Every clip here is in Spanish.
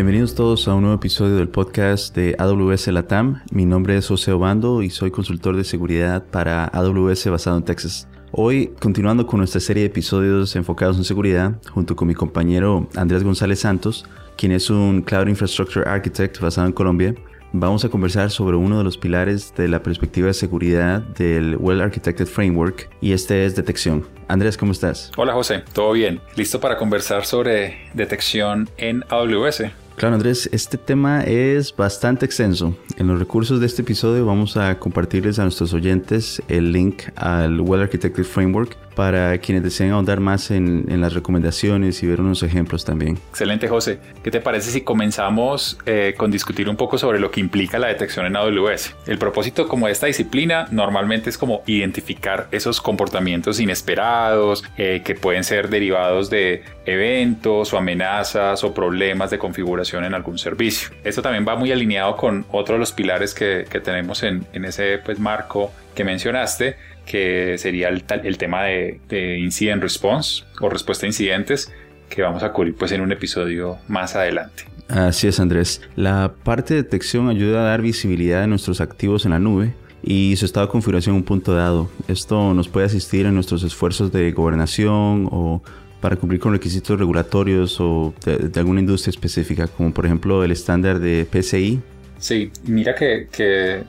Bienvenidos todos a un nuevo episodio del podcast de AWS Latam. Mi nombre es José Obando y soy consultor de seguridad para AWS basado en Texas. Hoy, continuando con nuestra serie de episodios enfocados en seguridad, junto con mi compañero Andrés González Santos, quien es un Cloud Infrastructure Architect basado en Colombia, vamos a conversar sobre uno de los pilares de la perspectiva de seguridad del Well Architected Framework y este es detección. Andrés, ¿cómo estás? Hola José, ¿todo bien? ¿Listo para conversar sobre detección en AWS? Claro, Andrés, este tema es bastante extenso. En los recursos de este episodio vamos a compartirles a nuestros oyentes el link al Well Architected Framework para quienes deseen ahondar más en, las recomendaciones y ver unos ejemplos también. Excelente, José. ¿Qué te parece si comenzamos eh, con discutir un poco sobre lo que implica la detección en AWS? El propósito como de esta disciplina normalmente es como identificar esos comportamientos inesperados eh, que pueden ser derivados de eventos o amenazas o problemas de configuración en algún servicio. Esto también va muy alineado con otro de los pilares que, tenemos en, en ese pues, marco que mencionaste, que sería el, tema de, incident response o respuesta a incidentes que vamos a cubrir pues en un episodio más adelante. Así es Andrés. La parte de detección ayuda a dar visibilidad de nuestros activos en la nube y su estado de configuración un punto dado. Esto nos puede asistir en nuestros esfuerzos de gobernación o para cumplir con requisitos regulatorios o de alguna industria específica, como por ejemplo el estándar de PCI Sí, mira que,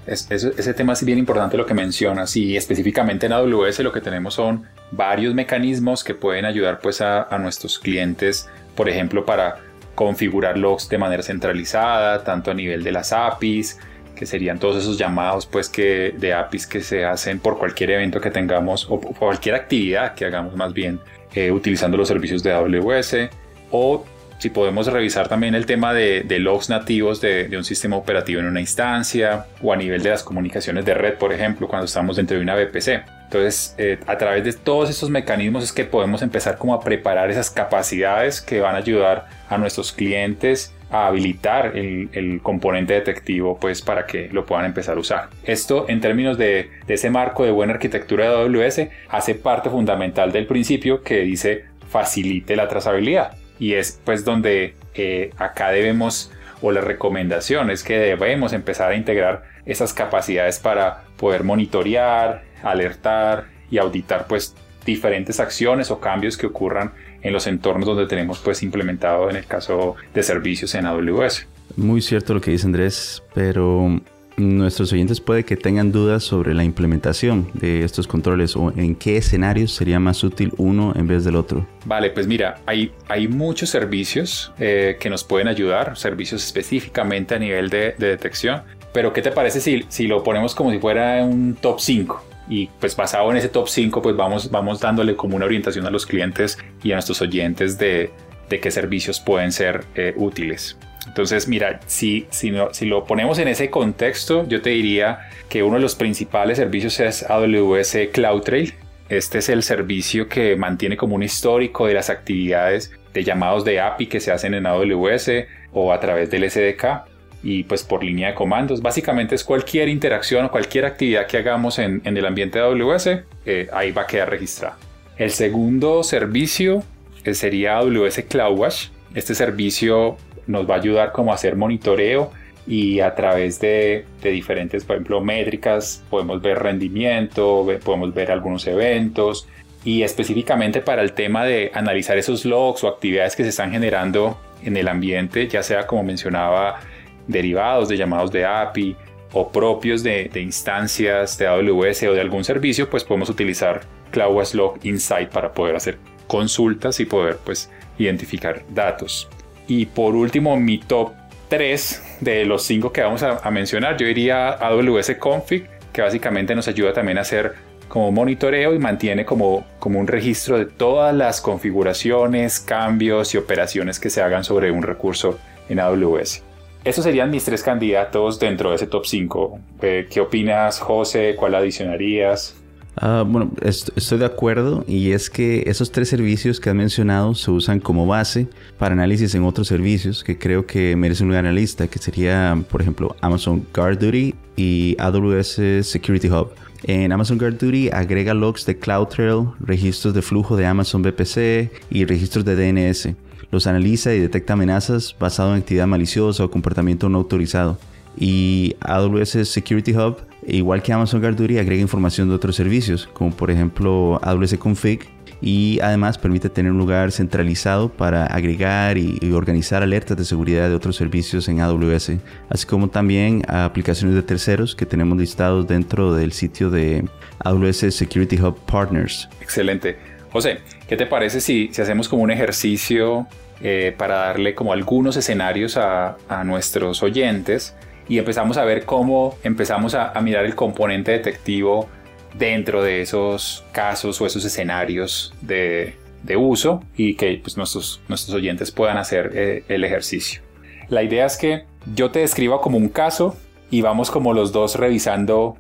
ese tema es bien importante lo que mencionas y específicamente en AWS lo que tenemos son varios mecanismos que pueden ayudar pues a, nuestros clientes, por ejemplo, para configurar logs de manera centralizada, tanto a nivel de las APIs, que serían todos esos llamados pues de APIs que se hacen por cualquier evento que tengamos o cualquier actividad que hagamos más bien eh, utilizando los servicios de AWS o si podemos revisar también el tema de, logs nativos de, un sistema operativo en una instancia o a nivel de las comunicaciones de red, por ejemplo, cuando estamos dentro de una VPC. Entonces, eh, a través de todos estos mecanismos es que podemos empezar como a preparar esas capacidades que van a ayudar a nuestros clientes a habilitar el, componente detectivo pues para que lo puedan empezar a usar. Esto en términos de, de ese marco de buena arquitectura de AWS hace parte fundamental del principio que dice facilite la trazabilidad y es pues donde eh, acá debemos o la recomendación es que debemos empezar a integrar esas capacidades para poder monitorear, alertar y auditar pues diferentes acciones o cambios que ocurran en los entornos donde tenemos pues implementado en el caso de servicios en AWS. Muy cierto lo que dice Andrés, pero nuestros oyentes puede que tengan dudas sobre la implementación de estos controles o en qué escenarios sería más útil uno en vez del otro. Vale, pues mira, hay, hay muchos servicios eh, que nos pueden ayudar, servicios específicamente a nivel de, detección, pero ¿qué te parece si, si lo ponemos como si fuera un top 5? y pues basado en ese top 5 pues vamos, vamos dándole como una orientación a los clientes y a nuestros oyentes de, de qué servicios pueden ser eh, útiles. Entonces, mira, si, si, lo ponemos en ese contexto, yo te diría que uno de los principales servicios es AWS CloudTrail. Este es el servicio que mantiene como un histórico de las actividades de llamados de API que se hacen en AWS o a través del SDK y pues por línea de comandos. Básicamente es cualquier interacción o cualquier actividad que hagamos en, el ambiente de AWS, eh, ahí va a quedar registrada. El segundo servicio eh, sería AWS CloudWatch. Este servicio nos va a ayudar como a hacer monitoreo y a través de, diferentes, por ejemplo, métricas, podemos ver rendimiento, podemos ver algunos eventos y específicamente para el tema de analizar esos logs o actividades que se están generando en el ambiente, ya sea como mencionaba, derivados de llamados de API o propios de, instancias de AWS o de algún servicio, pues podemos utilizar CloudWatch Log Insight para poder hacer consultas y poder pues identificar datos. Y por último, mi top 3 de los 5 que vamos a, mencionar, yo diría AWS Config, que básicamente nos ayuda también a hacer como monitoreo y mantiene como, como un registro de todas las configuraciones, cambios y operaciones que se hagan sobre un recurso en AWS. Esos serían mis tres candidatos dentro de ese top 5. Eh, ¿Qué opinas, José? ¿Cuál adicionarías? Ah, bueno, estoy de acuerdo y es que esos tres servicios que has mencionado se usan como base para análisis en otros servicios que creo que merecen un analista, que sería, por ejemplo, Amazon Guard Duty y AWS Security Hub. En Amazon Guard Duty agrega logs de CloudTrail, registros de flujo de Amazon VPC y registros de DNS. Los analiza y detecta amenazas basado en actividad maliciosa o comportamiento no autorizado. Y AWS Security Hub, igual que Amazon Guard Duty, agrega información de otros servicios, como por ejemplo AWS Config, y además permite tener un lugar centralizado para agregar y, organizar alertas de seguridad de otros servicios en AWS, así como también aplicaciones de terceros que tenemos listados dentro del sitio de AWS Security Hub Partners. Excelente. José, ¿qué te parece si, hacemos como un ejercicio eh, para darle como algunos escenarios a, nuestros oyentes y empezamos a ver cómo empezamos a, mirar el componente detectivo dentro de esos casos o esos escenarios de, uso y que pues, nuestros, nuestros oyentes puedan hacer eh, el ejercicio. La idea es que yo te describa como un caso y vamos como los dos revisando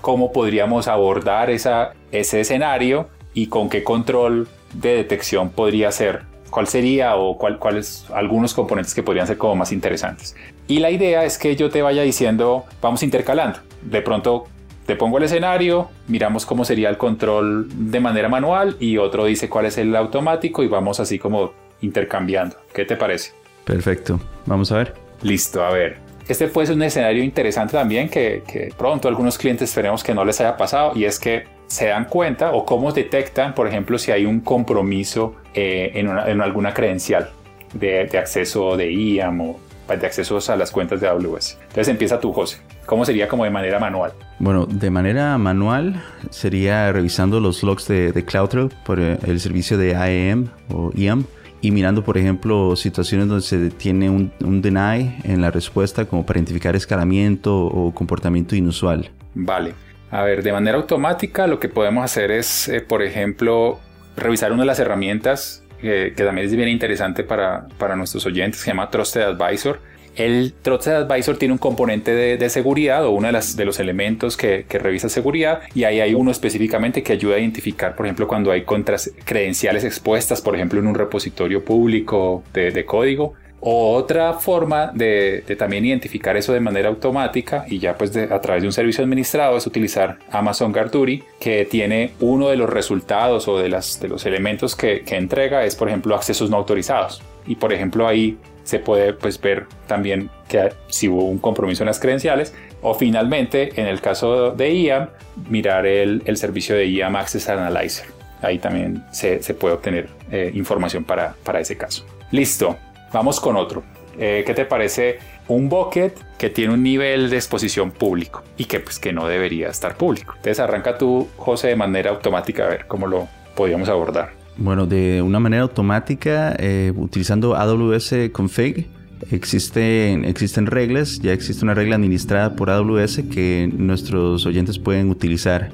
cómo podríamos abordar esa, ese escenario y con qué control de detección podría ser, cuál sería o cuál, cuáles algunos componentes que podrían ser como más interesantes. Y la idea es que yo te vaya diciendo, vamos intercalando. De pronto te pongo el escenario, miramos cómo sería el control de manera manual y otro dice cuál es el automático y vamos así como intercambiando. ¿Qué te parece? Perfecto, vamos a ver. Listo, a ver. Este puede ser un escenario interesante también que, que pronto algunos clientes esperemos que no les haya pasado y es que se dan cuenta o cómo detectan, por ejemplo, si hay un compromiso eh, en, en, alguna credencial de, de acceso de IAM o de accesos a las cuentas de AWS. Entonces empieza tú, José. ¿Cómo sería como de manera manual? Bueno, de manera manual sería revisando los logs de, de CloudTrail por eh, el servicio de IAM o IAM y mirando, por ejemplo, situaciones donde se detiene un, un deny en la respuesta como para identificar escalamiento o comportamiento inusual. Vale. A ver, de manera automática lo que podemos hacer es, eh, por ejemplo, revisar una de las herramientas que, también es bien interesante para, para nuestros oyentes, se llama Trusted Advisor. El Trusted Advisor tiene un componente de, seguridad o uno de, las, de los elementos que, que, revisa seguridad y ahí hay uno específicamente que ayuda a identificar, por ejemplo, cuando hay contras, credenciales expuestas, por ejemplo, en un repositorio público de código otra forma de, también identificar eso de manera automática y ya pues a través de un servicio administrado es utilizar Amazon Duty que tiene uno de los resultados o de, las, de los elementos que, entrega es por ejemplo accesos no autorizados. Y por ejemplo ahí se puede pues ver también que si hubo un compromiso en las credenciales o finalmente en el caso de IAM mirar el, servicio de IAM Access Analyzer. Ahí también se, puede obtener eh, información para, para ese caso. Listo Vamos con otro. Eh, ¿Qué te parece un bucket que tiene un nivel de exposición público y que pues que no debería estar público? Entonces arranca tú, José, de manera automática a ver cómo lo podríamos abordar. Bueno, de una manera automática, eh, utilizando AWS Config, existen, existen reglas, ya existe una regla administrada por AWS que nuestros oyentes pueden utilizar.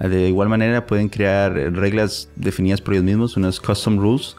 De igual manera pueden crear reglas definidas por ellos mismos, unas custom rules,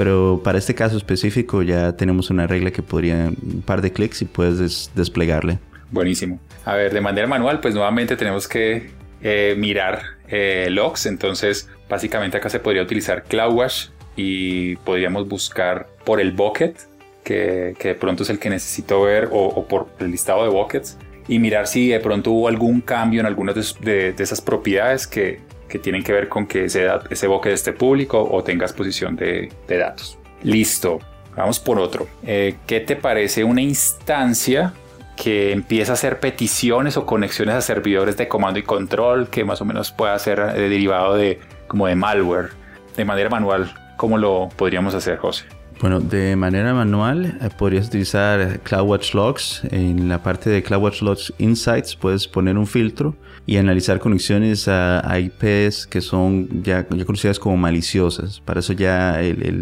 pero para este caso específico ya tenemos una regla que podría un par de clics y puedes desplegarle. Buenísimo. A ver, de manera manual, pues nuevamente tenemos que eh, mirar eh, logs. Entonces, básicamente acá se podría utilizar CloudWatch y podríamos buscar por el bucket, que, que de pronto es el que necesito ver, o, por el listado de buckets, y mirar si de pronto hubo algún cambio en algunas de esas propiedades que, que tienen que ver con que ese, ese bucket esté público o tenga exposición de, datos. Listo, vamos por otro. Eh, ¿Qué te parece una instancia que empieza a hacer peticiones o conexiones a servidores de comando y control que más o menos pueda ser eh, derivado de como de malware de manera manual? ¿Cómo lo podríamos hacer, José? Bueno, de manera manual eh, podrías utilizar CloudWatch Logs. En la parte de CloudWatch Logs Insights puedes poner un filtro y analizar conexiones a, IPs que son ya, conocidas como maliciosas. Para eso ya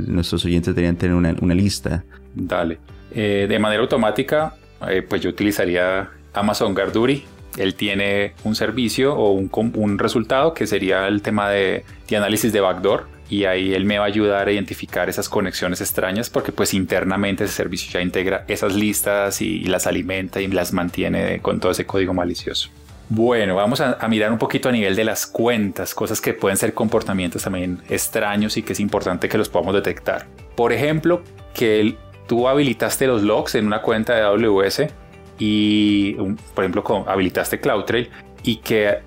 nuestros oyentes deberían tener una, lista. Dale. Eh, de manera automática, eh, pues yo utilizaría Amazon Garduri. Él tiene un servicio o un, resultado que sería el tema de análisis de backdoor y ahí él me va a ayudar a identificar esas conexiones extrañas porque pues internamente ese servicio ya integra esas listas y, las alimenta y las mantiene con todo ese código malicioso. Bueno, vamos a, mirar un poquito a nivel de las cuentas, cosas que pueden ser comportamientos también extraños y que es importante que los podamos detectar. Por ejemplo, que tú habilitaste los logs en una cuenta de AWS y, por ejemplo, habilitaste CloudTrail y que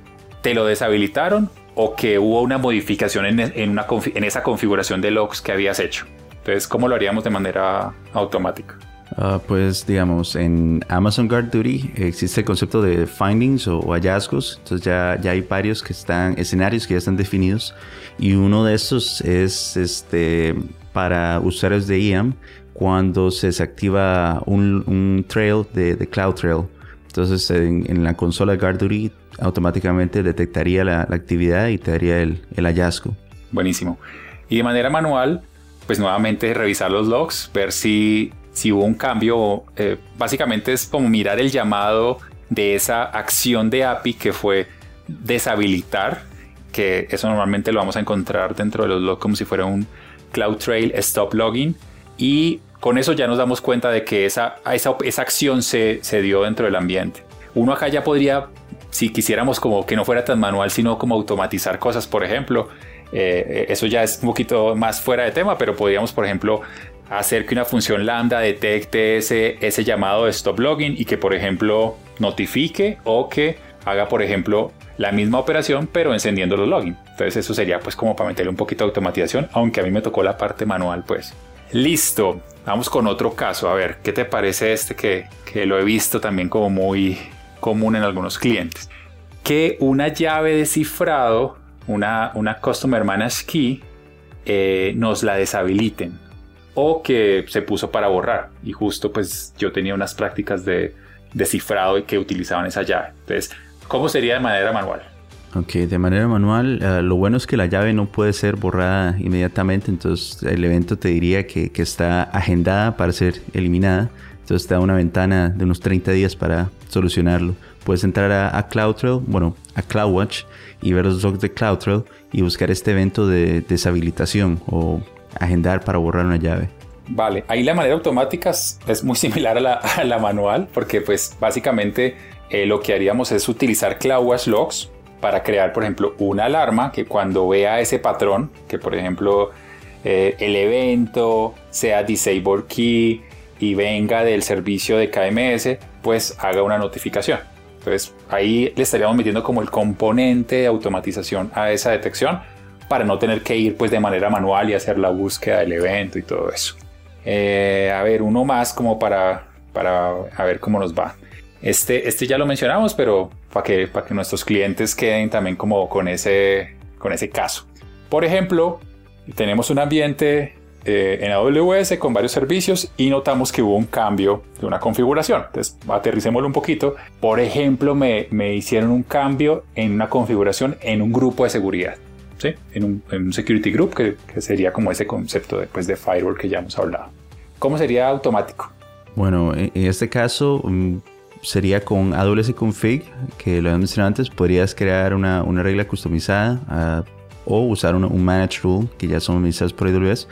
te lo deshabilitaron o que hubo una modificación en, en esa configuración de logs que habías hecho. Entonces, ¿cómo lo haríamos de manera automática? Ah, pues digamos, en Amazon Guard Duty existe el concepto de findings o, hallazgos. Entonces ya, ya hay varios que están, escenarios que ya están definidos. Y uno de estos es este, para usuarios de IAM cuando se desactiva un, trail de, de CloudTrail. Entonces en, la consola GuardDuty automáticamente detectaría la, actividad y te daría el, hallazgo. Buenísimo. Y de manera manual, pues nuevamente revisar los logs, ver si, si hubo un cambio. Eh, básicamente es como mirar el llamado de esa acción de API que fue deshabilitar, que eso normalmente lo vamos a encontrar dentro de los logs como si fuera un CloudTrail Stop Logging. Y con eso ya nos damos cuenta de que esa, esa, esa acción se, se dio dentro del ambiente. Uno acá ya podría, si quisiéramos como que no fuera tan manual, sino como automatizar cosas, por ejemplo, eh, eso ya es un poquito más fuera de tema, pero podríamos, por ejemplo, hacer que una función lambda detecte ese, ese llamado de stop logging y que, por ejemplo, notifique o que haga, por ejemplo, la misma operación, pero encendiendo los login. Entonces eso sería pues como para meterle un poquito de automatización, aunque a mí me tocó la parte manual, pues. Listo, vamos con otro caso. A ver, ¿qué te parece este que, lo he visto también como muy común en algunos clientes? Que una llave de cifrado, una, una Customer Managed Key, eh, nos la deshabiliten o que se puso para borrar y justo pues yo tenía unas prácticas de, de cifrado y que utilizaban esa llave. Entonces, ¿cómo sería de manera manual? Ok, de manera manual, eh, lo bueno es que la llave no puede ser borrada inmediatamente, entonces el evento te diría que, está agendada para ser eliminada, entonces te da una ventana de unos 30 días para solucionarlo. Puedes entrar a, CloudTrail, bueno, a CloudWatch y ver los logs de CloudTrail y buscar este evento de deshabilitación o agendar para borrar una llave. Vale, ahí la manera automática es muy similar a la, manual porque pues básicamente eh, lo que haríamos es utilizar CloudWatch Logs para crear, por ejemplo, una alarma que cuando vea ese patrón, que por ejemplo eh, el evento sea disable key y venga del servicio de KMS, pues haga una notificación. Entonces ahí le estaríamos metiendo como el componente de automatización a esa detección para no tener que ir pues de manera manual y hacer la búsqueda del evento y todo eso. Eh, a ver, uno más como para, para a ver cómo nos va. Este, este ya lo mencionamos, pero para que, para que nuestros clientes queden también como con ese, con ese caso. Por ejemplo, tenemos un ambiente eh, en AWS con varios servicios y notamos que hubo un cambio de una configuración. Entonces, aterricémoslo un poquito. Por ejemplo, me, me hicieron un cambio en una configuración en un grupo de seguridad. ¿sí? En, un, en un security group, que, que, sería como ese concepto después de firewall que ya hemos hablado. ¿Cómo sería automático? Bueno, en este caso, mm, sería con AWS Config, que lo he mencionado antes, podrías crear una, una regla customizada ah, o usar un, un, Manage Rule, que ya son administrados por AWS,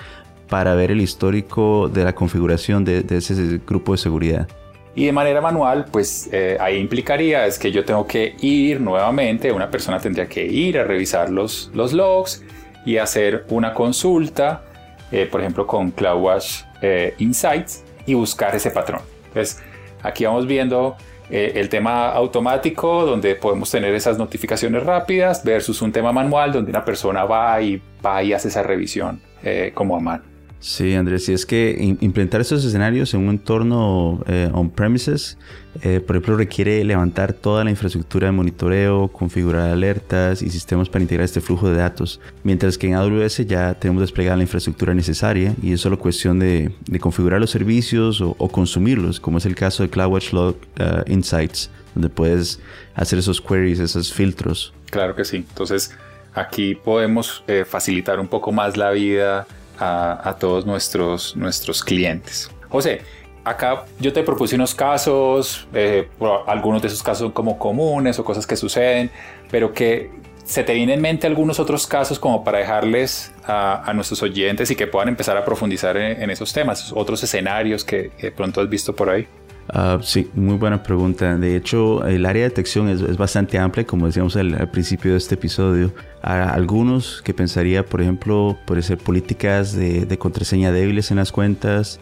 para ver el histórico de la configuración de, de ese grupo de seguridad. Y de manera manual, pues eh, ahí implicaría es que yo tengo que ir nuevamente, una persona tendría que ir a revisar los, los logs y hacer una consulta, eh, por ejemplo con CloudWatch eh, Insights y buscar ese patrón. Entonces, Aquí vamos viendo eh, el tema automático, donde podemos tener esas notificaciones rápidas, versus un tema manual, donde una persona va y va y hace esa revisión eh, como a mano. Sí, Andrés, si es que implementar esos escenarios en un entorno eh, on-premises, eh, por ejemplo, requiere levantar toda la infraestructura de monitoreo, configurar alertas y sistemas para integrar este flujo de datos, mientras que en AWS ya tenemos desplegada la infraestructura necesaria y es solo cuestión de, configurar los servicios o, consumirlos, como es el caso de CloudWatch Log uh, Insights, donde puedes hacer esos queries, esos filtros. Claro que sí. Entonces, aquí podemos eh, facilitar un poco más la vida a, todos nuestros, nuestros clientes. José, acá yo te propuse unos casos, eh, algunos de esos casos son como comunes o cosas que suceden, pero que se te vienen en mente algunos otros casos como para dejarles a, nuestros oyentes y que puedan empezar a profundizar en, esos temas, otros escenarios que, de pronto has visto por ahí. Ah, sí, muy buena pregunta. De hecho, el área de detección es, bastante amplia, como decíamos al, principio de este episodio. A algunos que pensaría, por ejemplo, puede ser políticas de, contraseña débiles en las cuentas,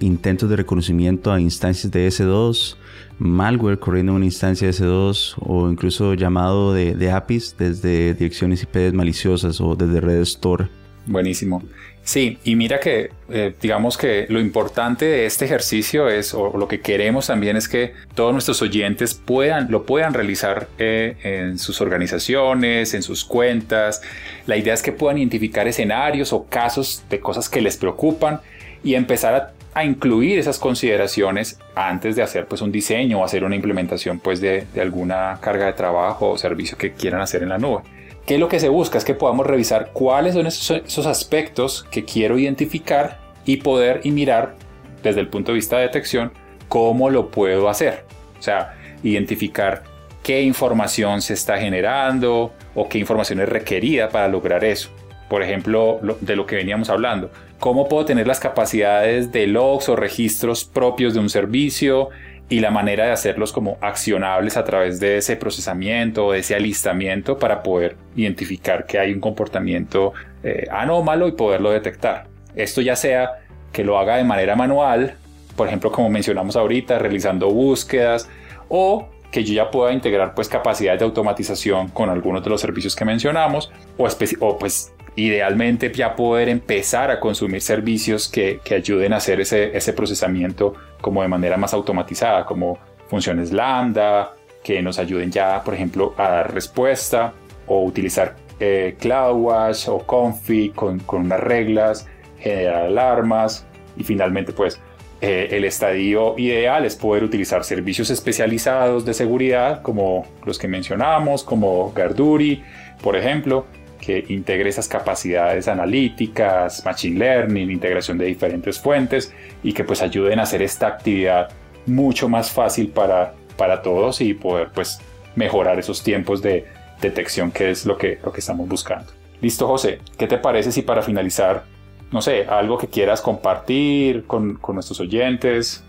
intentos de reconocimiento a instancias de S2, malware corriendo una instancia de S2 o incluso llamado de, de APIs desde direcciones IP maliciosas o desde redes Tor. Buenísimo. Sí, y mira que eh, digamos que lo importante de este ejercicio es, o lo que queremos también es que todos nuestros oyentes puedan, lo puedan realizar eh, en sus organizaciones, en sus cuentas. La idea es que puedan identificar escenarios o casos de cosas que les preocupan y empezar a, incluir esas consideraciones antes de hacer pues un diseño o hacer una implementación pues de, de alguna carga de trabajo o servicio que quieran hacer en la nube. ¿Qué es lo que se busca? Es que podamos revisar cuáles son esos, aspectos que quiero identificar y poder y mirar desde el punto de vista de detección cómo lo puedo hacer. O sea, identificar qué información se está generando o qué información es requerida para lograr eso. Por ejemplo, de lo que veníamos hablando. ¿Cómo puedo tener las capacidades de logs o registros propios de un servicio? Y la manera de hacerlos como accionables a través de ese procesamiento o ese alistamiento para poder identificar que hay un comportamiento eh, anómalo y poderlo detectar. Esto ya sea que lo haga de manera manual, por ejemplo como mencionamos ahorita, realizando búsquedas o que yo ya pueda integrar pues capacidades de automatización con algunos de los servicios que mencionamos o, o pues idealmente ya poder empezar a consumir servicios que, ayuden a hacer ese, ese, procesamiento como de manera más automatizada, como funciones lambda, que nos ayuden ya, por ejemplo, a dar respuesta o utilizar eh, CloudWatch o Config con, con, unas reglas, generar alarmas y finalmente pues eh, el estadio ideal es poder utilizar servicios especializados de seguridad como los que mencionamos, como Garduri, por ejemplo, que integre esas capacidades analíticas, machine learning, integración de diferentes fuentes y que pues ayuden a hacer esta actividad mucho más fácil para, para todos y poder pues mejorar esos tiempos de detección que es lo que, lo que estamos buscando. Listo José, ¿qué te parece si para finalizar, no sé, algo que quieras compartir con, con nuestros oyentes?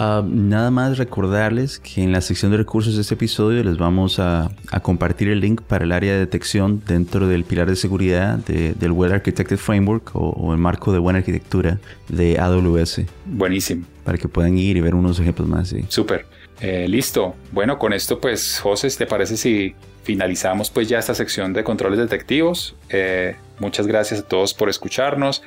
Ah, nada más recordarles que en la sección de recursos de este episodio les vamos a, compartir el link para el área de detección dentro del pilar de seguridad del Well Architected Framework o, el marco de buena arquitectura de AWS. Buenísimo. Para que puedan ir y ver unos ejemplos más. Sí. Súper. Eh, listo. Bueno, con esto pues, José, ¿te parece si finalizamos pues ya esta sección de controles detectivos? Eh, muchas gracias a todos por escucharnos.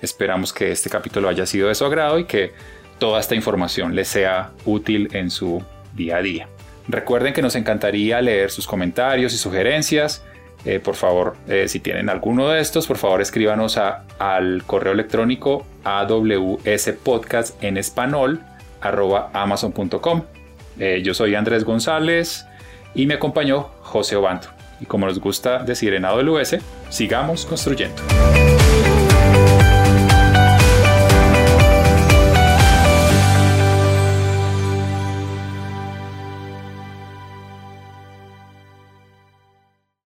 Esperamos que este capítulo haya sido de su agrado y que toda esta información les sea útil en su día a día. Recuerden que nos encantaría leer sus comentarios y sugerencias. Eh, por favor, eh, si tienen alguno de estos, por favor escríbanos a, al correo electrónico awspodcast en español amazon.com. Eh, yo soy Andrés González y me acompañó José Obanto. Y como nos gusta decir en AWS, sigamos construyendo.